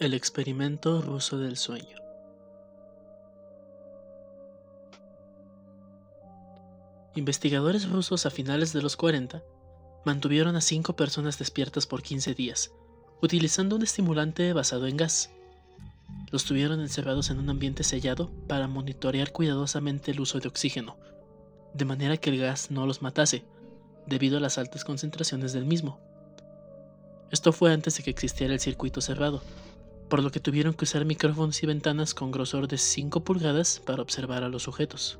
El experimento ruso del sueño. Investigadores rusos a finales de los 40 mantuvieron a cinco personas despiertas por 15 días, utilizando un estimulante basado en gas. Los tuvieron encerrados en un ambiente sellado para monitorear cuidadosamente el uso de oxígeno, de manera que el gas no los matase, debido a las altas concentraciones del mismo. Esto fue antes de que existiera el circuito cerrado, por lo que tuvieron que usar micrófonos y ventanas con grosor de 5 pulgadas para observar a los sujetos.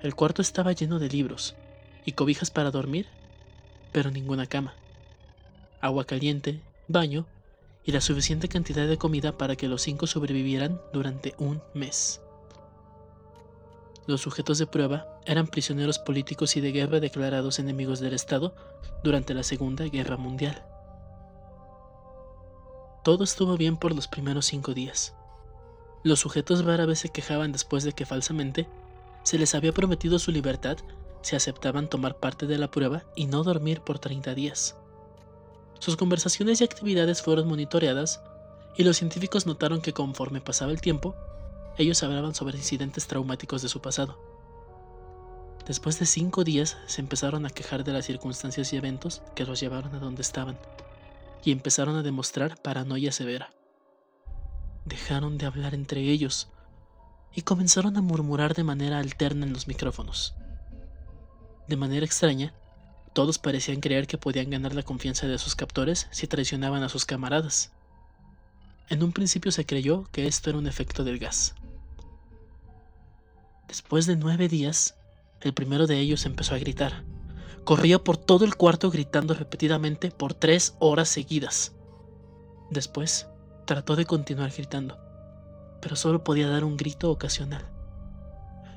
El cuarto estaba lleno de libros y cobijas para dormir, pero ninguna cama. Agua caliente, baño y la suficiente cantidad de comida para que los cinco sobrevivieran durante un mes. Los sujetos de prueba eran prisioneros políticos y de guerra declarados enemigos del Estado durante la Segunda Guerra Mundial. Todo estuvo bien por los primeros cinco días. Los sujetos vez se quejaban después de que falsamente se les había prometido su libertad si aceptaban tomar parte de la prueba y no dormir por 30 días. Sus conversaciones y actividades fueron monitoreadas y los científicos notaron que conforme pasaba el tiempo, ellos hablaban sobre incidentes traumáticos de su pasado. Después de cinco días se empezaron a quejar de las circunstancias y eventos que los llevaron a donde estaban, y empezaron a demostrar paranoia severa. Dejaron de hablar entre ellos y comenzaron a murmurar de manera alterna en los micrófonos. De manera extraña, todos parecían creer que podían ganar la confianza de sus captores si traicionaban a sus camaradas. En un principio se creyó que esto era un efecto del gas. Después de nueve días, el primero de ellos empezó a gritar. Corría por todo el cuarto gritando repetidamente por tres horas seguidas. Después, trató de continuar gritando, pero solo podía dar un grito ocasional.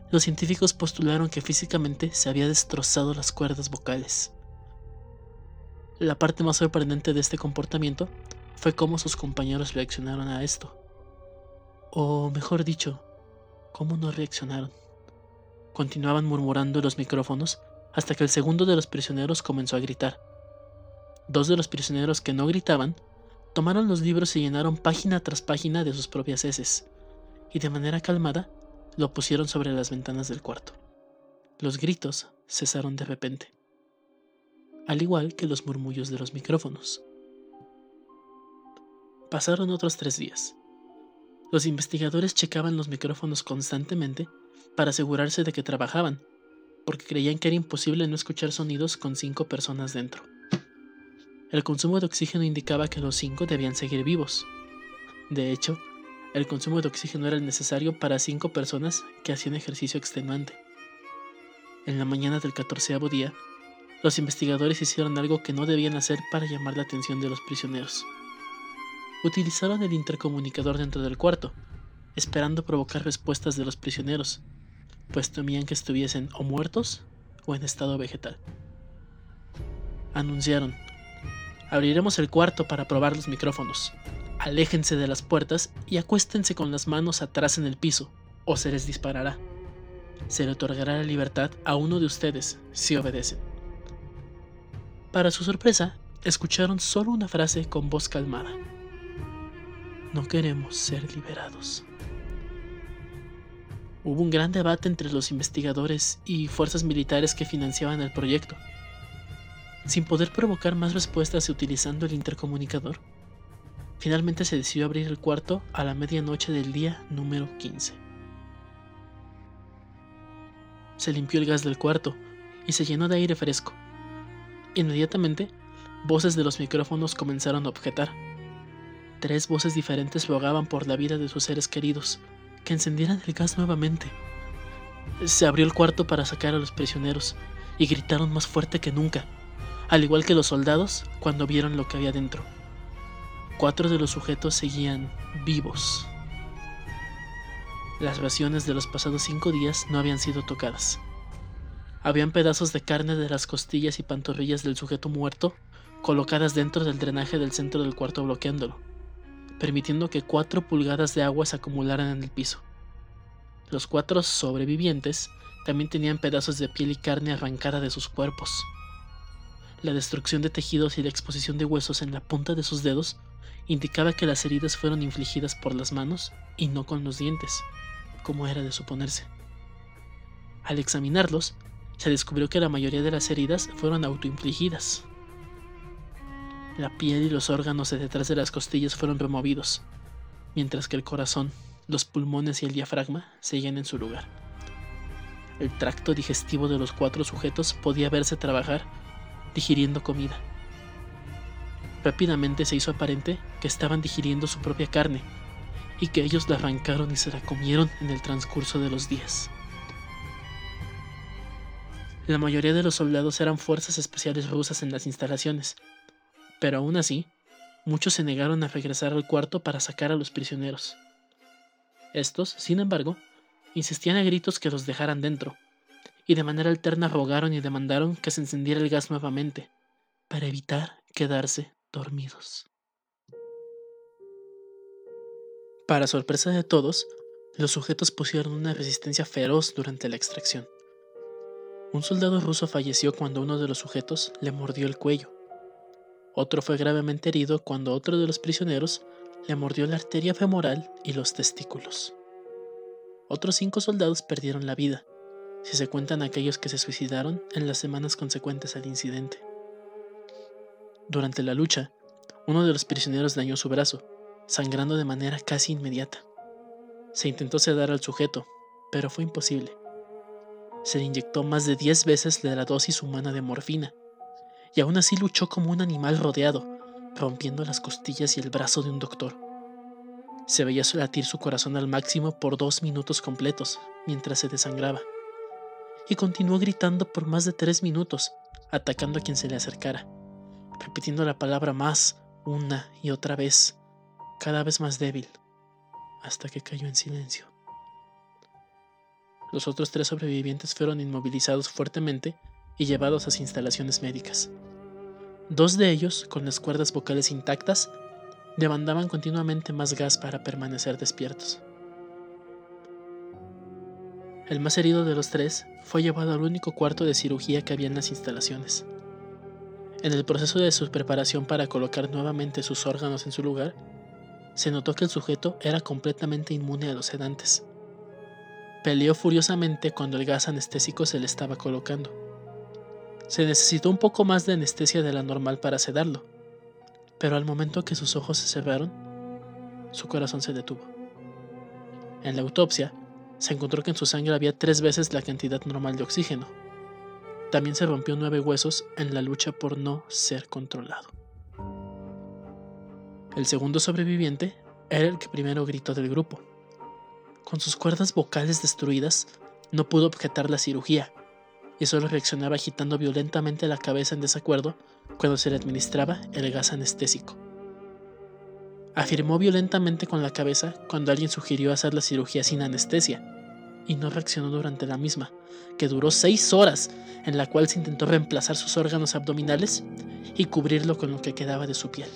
Los científicos postularon que físicamente se había destrozado las cuerdas vocales. La parte más sorprendente de este comportamiento fue cómo sus compañeros reaccionaron a esto. O mejor dicho, cómo no reaccionaron. Continuaban murmurando los micrófonos hasta que el segundo de los prisioneros comenzó a gritar. Dos de los prisioneros que no gritaban tomaron los libros y llenaron página tras página de sus propias heces, y de manera calmada lo pusieron sobre las ventanas del cuarto. Los gritos cesaron de repente, al igual que los murmullos de los micrófonos. Pasaron otros tres días. Los investigadores checaban los micrófonos constantemente para asegurarse de que trabajaban, porque creían que era imposible no escuchar sonidos con cinco personas dentro. El consumo de oxígeno indicaba que los cinco debían seguir vivos. De hecho, el consumo de oxígeno era el necesario para cinco personas que hacían ejercicio extenuante. En la mañana del catorceavo día, los investigadores hicieron algo que no debían hacer para llamar la atención de los prisioneros utilizaron el intercomunicador dentro del cuarto, esperando provocar respuestas de los prisioneros, pues temían que estuviesen o muertos o en estado vegetal. Anunciaron, abriremos el cuarto para probar los micrófonos. Aléjense de las puertas y acuéstense con las manos atrás en el piso, o se les disparará. Se le otorgará la libertad a uno de ustedes si obedecen. Para su sorpresa, escucharon solo una frase con voz calmada. No queremos ser liberados. Hubo un gran debate entre los investigadores y fuerzas militares que financiaban el proyecto. Sin poder provocar más respuestas utilizando el intercomunicador, finalmente se decidió abrir el cuarto a la medianoche del día número 15. Se limpió el gas del cuarto y se llenó de aire fresco. Inmediatamente, voces de los micrófonos comenzaron a objetar. Tres voces diferentes rogaban por la vida de sus seres queridos, que encendieran el gas nuevamente. Se abrió el cuarto para sacar a los prisioneros y gritaron más fuerte que nunca, al igual que los soldados cuando vieron lo que había dentro. Cuatro de los sujetos seguían vivos. Las raciones de los pasados cinco días no habían sido tocadas. Habían pedazos de carne de las costillas y pantorrillas del sujeto muerto colocadas dentro del drenaje del centro del cuarto bloqueándolo permitiendo que cuatro pulgadas de agua se acumularan en el piso. Los cuatro sobrevivientes también tenían pedazos de piel y carne arrancada de sus cuerpos. La destrucción de tejidos y la exposición de huesos en la punta de sus dedos indicaba que las heridas fueron infligidas por las manos y no con los dientes, como era de suponerse. Al examinarlos, se descubrió que la mayoría de las heridas fueron autoinfligidas. La piel y los órganos de detrás de las costillas fueron removidos, mientras que el corazón, los pulmones y el diafragma seguían en su lugar. El tracto digestivo de los cuatro sujetos podía verse trabajar digiriendo comida. Rápidamente se hizo aparente que estaban digiriendo su propia carne y que ellos la arrancaron y se la comieron en el transcurso de los días. La mayoría de los soldados eran fuerzas especiales rusas en las instalaciones, pero aún así, muchos se negaron a regresar al cuarto para sacar a los prisioneros. Estos, sin embargo, insistían a gritos que los dejaran dentro, y de manera alterna rogaron y demandaron que se encendiera el gas nuevamente, para evitar quedarse dormidos. Para sorpresa de todos, los sujetos pusieron una resistencia feroz durante la extracción. Un soldado ruso falleció cuando uno de los sujetos le mordió el cuello. Otro fue gravemente herido cuando otro de los prisioneros le mordió la arteria femoral y los testículos. Otros cinco soldados perdieron la vida, si se cuentan aquellos que se suicidaron en las semanas consecuentes al incidente. Durante la lucha, uno de los prisioneros dañó su brazo, sangrando de manera casi inmediata. Se intentó sedar al sujeto, pero fue imposible. Se le inyectó más de 10 veces la dosis humana de morfina, y aún así luchó como un animal rodeado, rompiendo las costillas y el brazo de un doctor. Se veía latir su corazón al máximo por dos minutos completos, mientras se desangraba y continuó gritando por más de tres minutos, atacando a quien se le acercara, repitiendo la palabra más una y otra vez, cada vez más débil, hasta que cayó en silencio. Los otros tres sobrevivientes fueron inmovilizados fuertemente y llevados a instalaciones médicas. Dos de ellos, con las cuerdas vocales intactas, demandaban continuamente más gas para permanecer despiertos. El más herido de los tres fue llevado al único cuarto de cirugía que había en las instalaciones. En el proceso de su preparación para colocar nuevamente sus órganos en su lugar, se notó que el sujeto era completamente inmune a los sedantes. Peleó furiosamente cuando el gas anestésico se le estaba colocando. Se necesitó un poco más de anestesia de la normal para sedarlo, pero al momento que sus ojos se cerraron, su corazón se detuvo. En la autopsia, se encontró que en su sangre había tres veces la cantidad normal de oxígeno. También se rompió nueve huesos en la lucha por no ser controlado. El segundo sobreviviente era el que primero gritó del grupo. Con sus cuerdas vocales destruidas, no pudo objetar la cirugía y solo reaccionaba agitando violentamente la cabeza en desacuerdo cuando se le administraba el gas anestésico. Afirmó violentamente con la cabeza cuando alguien sugirió hacer la cirugía sin anestesia, y no reaccionó durante la misma, que duró seis horas, en la cual se intentó reemplazar sus órganos abdominales y cubrirlo con lo que quedaba de su piel.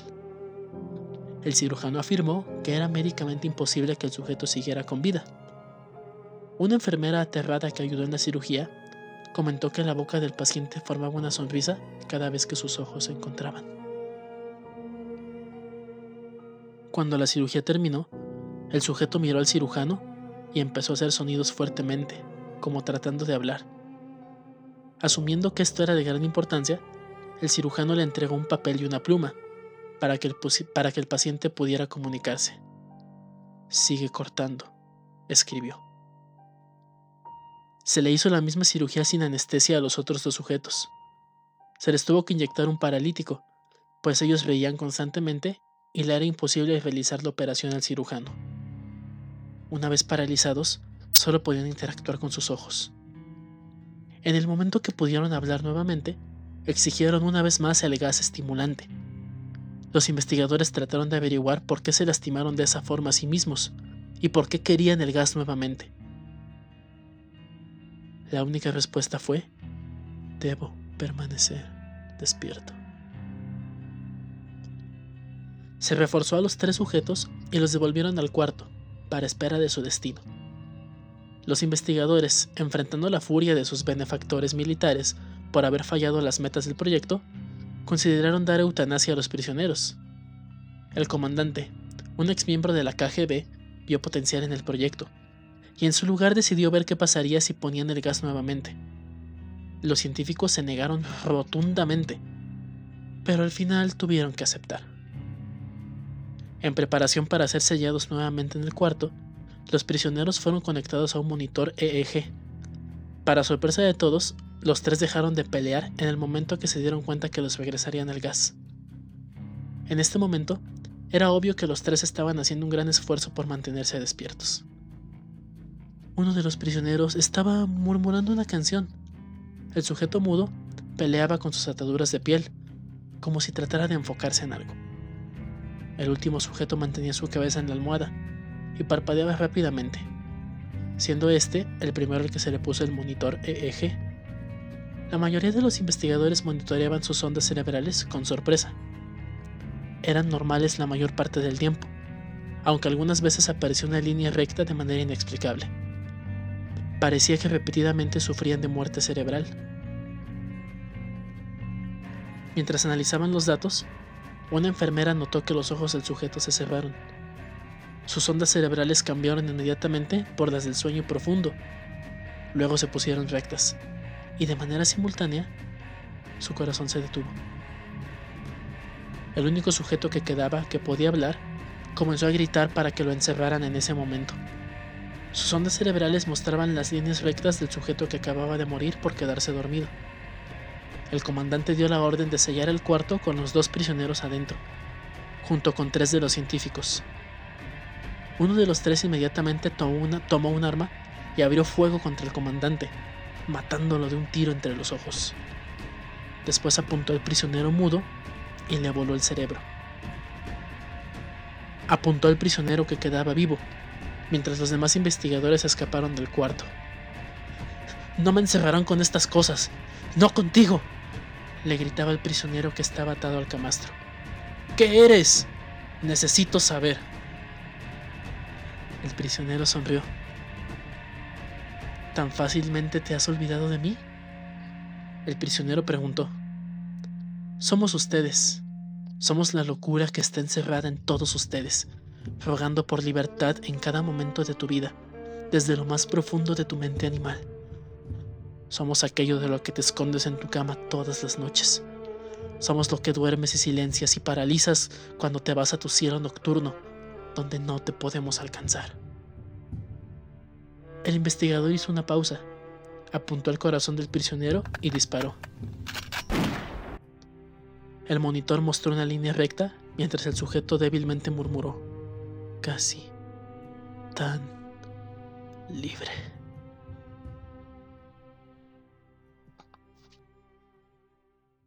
El cirujano afirmó que era médicamente imposible que el sujeto siguiera con vida. Una enfermera aterrada que ayudó en la cirugía comentó que la boca del paciente formaba una sonrisa cada vez que sus ojos se encontraban. Cuando la cirugía terminó, el sujeto miró al cirujano y empezó a hacer sonidos fuertemente, como tratando de hablar. Asumiendo que esto era de gran importancia, el cirujano le entregó un papel y una pluma para que el, para que el paciente pudiera comunicarse. Sigue cortando, escribió. Se le hizo la misma cirugía sin anestesia a los otros dos sujetos. Se les tuvo que inyectar un paralítico, pues ellos veían constantemente y le era imposible realizar la operación al cirujano. Una vez paralizados, solo podían interactuar con sus ojos. En el momento que pudieron hablar nuevamente, exigieron una vez más el gas estimulante. Los investigadores trataron de averiguar por qué se lastimaron de esa forma a sí mismos y por qué querían el gas nuevamente. La única respuesta fue, debo permanecer despierto. Se reforzó a los tres sujetos y los devolvieron al cuarto, para espera de su destino. Los investigadores, enfrentando la furia de sus benefactores militares por haber fallado las metas del proyecto, consideraron dar eutanasia a los prisioneros. El comandante, un ex miembro de la KGB, vio potencial en el proyecto, y en su lugar decidió ver qué pasaría si ponían el gas nuevamente. Los científicos se negaron rotundamente, pero al final tuvieron que aceptar. En preparación para ser sellados nuevamente en el cuarto, los prisioneros fueron conectados a un monitor EEG. Para sorpresa de todos, los tres dejaron de pelear en el momento que se dieron cuenta que los regresarían el gas. En este momento, era obvio que los tres estaban haciendo un gran esfuerzo por mantenerse despiertos. Uno de los prisioneros estaba murmurando una canción. El sujeto mudo peleaba con sus ataduras de piel, como si tratara de enfocarse en algo. El último sujeto mantenía su cabeza en la almohada y parpadeaba rápidamente, siendo este el primero al que se le puso el monitor EEG. La mayoría de los investigadores monitoreaban sus ondas cerebrales con sorpresa. Eran normales la mayor parte del tiempo, aunque algunas veces apareció una línea recta de manera inexplicable. Parecía que repetidamente sufrían de muerte cerebral. Mientras analizaban los datos, una enfermera notó que los ojos del sujeto se cerraron. Sus ondas cerebrales cambiaron inmediatamente por las del sueño profundo. Luego se pusieron rectas, y de manera simultánea, su corazón se detuvo. El único sujeto que quedaba que podía hablar comenzó a gritar para que lo encerraran en ese momento. Sus ondas cerebrales mostraban las líneas rectas del sujeto que acababa de morir por quedarse dormido. El comandante dio la orden de sellar el cuarto con los dos prisioneros adentro, junto con tres de los científicos. Uno de los tres inmediatamente tomó, una, un arma y abrió fuego contra el comandante, matándolo de un tiro entre los ojos. Después apuntó al prisionero mudo y le voló el cerebro. Apuntó al prisionero que quedaba vivo mientras los demás investigadores escaparon del cuarto. No me encerrarán con estas cosas. No contigo. Le gritaba el prisionero que estaba atado al camastro. ¿Qué eres? Necesito saber. El prisionero sonrió. ¿Tan fácilmente te has olvidado de mí? El prisionero preguntó. Somos ustedes. Somos la locura que está encerrada en todos ustedes rogando por libertad en cada momento de tu vida, desde lo más profundo de tu mente animal. Somos aquello de lo que te escondes en tu cama todas las noches. Somos lo que duermes y silencias y paralizas cuando te vas a tu cielo nocturno, donde no te podemos alcanzar. El investigador hizo una pausa, apuntó al corazón del prisionero y disparó. El monitor mostró una línea recta mientras el sujeto débilmente murmuró casi tan libre.